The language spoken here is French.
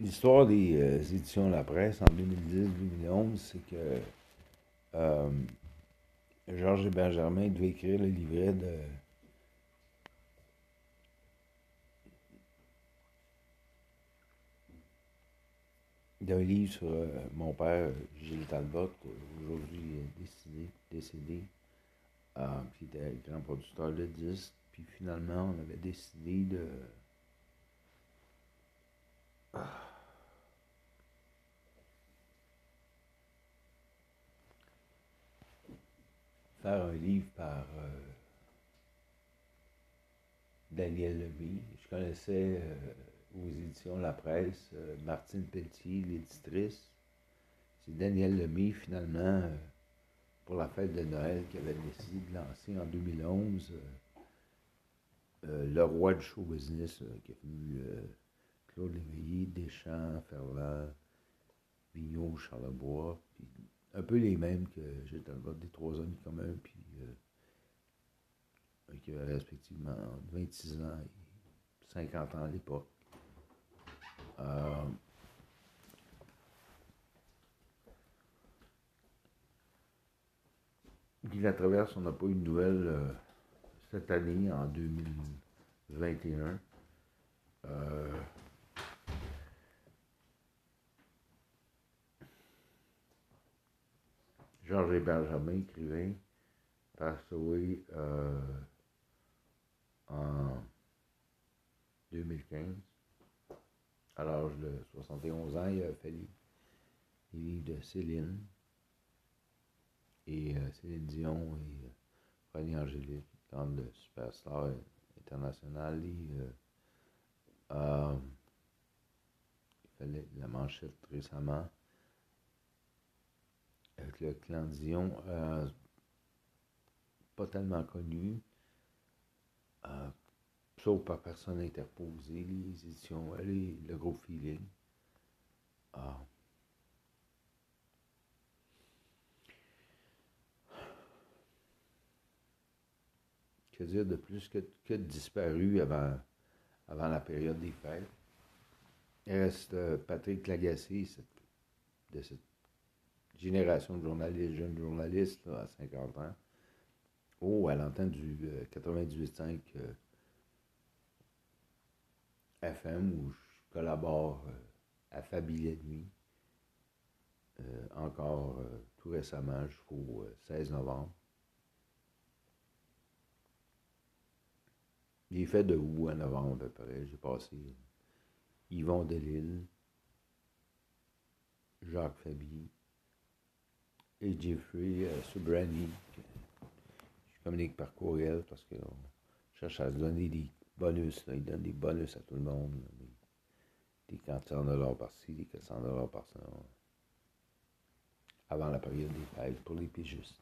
l'histoire des euh, éditions La Presse en 2010-2011, c'est que euh, Georges et Benjamin devaient écrire le livret de d'un livre sur euh, mon père, Gilles Talbot, aujourd'hui décédé, décédé qui était grand producteur de disques. Puis finalement, on avait décidé de faire un livre par euh, Daniel Lemay. Je connaissais euh, aux éditions La Presse euh, Martine Pelletier, l'éditrice. C'est Daniel Lemay, finalement, pour la fête de Noël, qui avait décidé de lancer en 2011 Le Roi du show business, qui est venu Léveillé, Deschamps, Ferland, Vigneault, Charlebois, puis un peu les mêmes que j'ai dans le des trois amis communs, puis euh, qui avaient respectivement 26 ans et 50 ans à l'époque. Euh, Guy on n'a pas eu de nouvelles euh, cette année, en 2021. Euh, Georges et Benjamin, écrivain, away euh, en 2015. À l'âge de 71 ans, il a fait les, livres de Céline et euh, Céline Dion et euh, Fanny Angélique, grande superstar internationale. Il, euh, il fait la manchette récemment le clan Dion, euh, pas tellement connu, euh, sauf par personne interposée, les éditions, le gros feeling. Ah. Que dire de plus que, que disparu avant, avant la période des fêtes? Il reste euh, Patrick Lagacé de cette génération de journalistes, jeunes journalistes à 50 ans. Oh, à l'antenne du 98.5 euh, FM où je collabore euh, à Fabi Nuit. Euh, encore tout récemment jusqu'au 16 novembre. J'ai fait de août à novembre à peu près? J'ai passé Yvon Delille, Jacques Fabi, et Jeffrey euh, Subrani. Je communique par courriel parce qu'on cherche à donner des bonus. Là. Ils donnent des bonus à tout le monde. Des, des 400 dollars par-ci, des 400 dollars par-ça. Avant la période des fêtes pour les pigistes.